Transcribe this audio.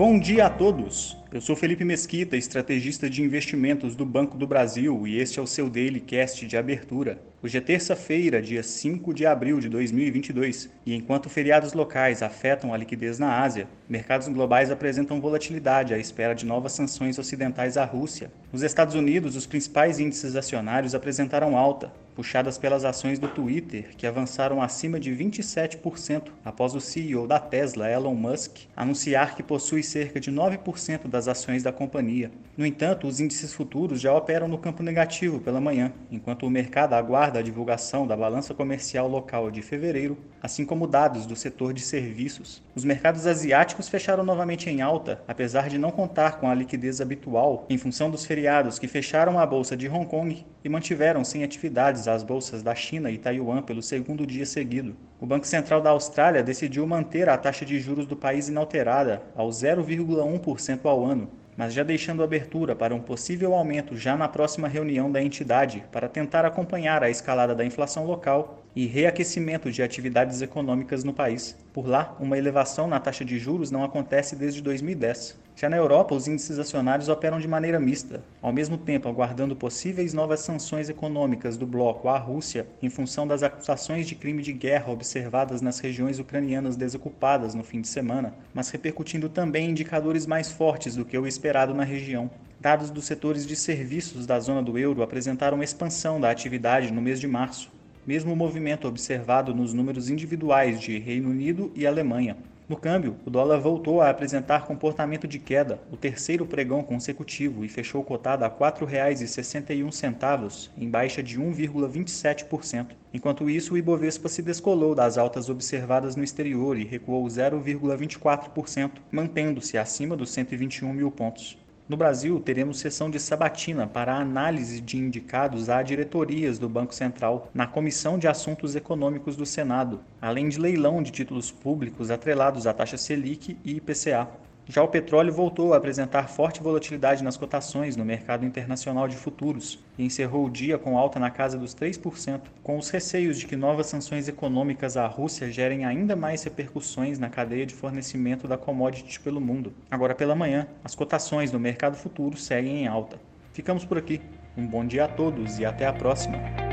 Bom dia a todos! Eu sou Felipe Mesquita, estrategista de investimentos do Banco do Brasil, e este é o seu Daily Cast de abertura. Hoje é terça-feira, dia 5 de abril de 2022, e enquanto feriados locais afetam a liquidez na Ásia, mercados globais apresentam volatilidade à espera de novas sanções ocidentais à Rússia. Nos Estados Unidos, os principais índices acionários apresentaram alta, puxadas pelas ações do Twitter, que avançaram acima de 27% após o CEO da Tesla, Elon Musk, anunciar que possui cerca de 9% das ações da companhia. No entanto, os índices futuros já operam no campo negativo pela manhã, enquanto o mercado aguarda a divulgação da balança comercial local de fevereiro, assim como dados do setor de serviços. Os mercados asiáticos fecharam novamente em alta, apesar de não contar com a liquidez habitual em função dos feriados que fecharam a bolsa de Hong Kong e mantiveram sem atividades as bolsas da China e Taiwan pelo segundo dia seguido. O Banco Central da Austrália decidiu manter a taxa de juros do país inalterada ao 0,1% ao ano, mas já deixando abertura para um possível aumento já na próxima reunião da entidade para tentar acompanhar a escalada da inflação local e reaquecimento de atividades econômicas no país. Por lá, uma elevação na taxa de juros não acontece desde 2010. Já na Europa, os índices acionários operam de maneira mista, ao mesmo tempo aguardando possíveis novas sanções econômicas do bloco à Rússia em função das acusações de crime de guerra observadas nas regiões ucranianas desocupadas no fim de semana, mas repercutindo também indicadores mais fortes do que o esperado na região. Dados dos setores de serviços da zona do euro apresentaram expansão da atividade no mês de março, mesmo movimento observado nos números individuais de Reino Unido e Alemanha. No câmbio, o dólar voltou a apresentar comportamento de queda, o terceiro pregão consecutivo, e fechou cotado a R$ 4,61, em baixa de 1,27%. Enquanto isso, o Ibovespa se descolou das altas observadas no exterior e recuou 0,24%, mantendo-se acima dos 121 mil pontos. No Brasil, teremos sessão de sabatina para análise de indicados a diretorias do Banco Central na Comissão de Assuntos Econômicos do Senado, além de leilão de títulos públicos atrelados à taxa Selic e IPCA. Já o petróleo voltou a apresentar forte volatilidade nas cotações no mercado internacional de futuros e encerrou o dia com alta na casa dos 3%, com os receios de que novas sanções econômicas à Rússia gerem ainda mais repercussões na cadeia de fornecimento da commodity pelo mundo. Agora pela manhã, as cotações no mercado futuro seguem em alta. Ficamos por aqui. Um bom dia a todos e até a próxima.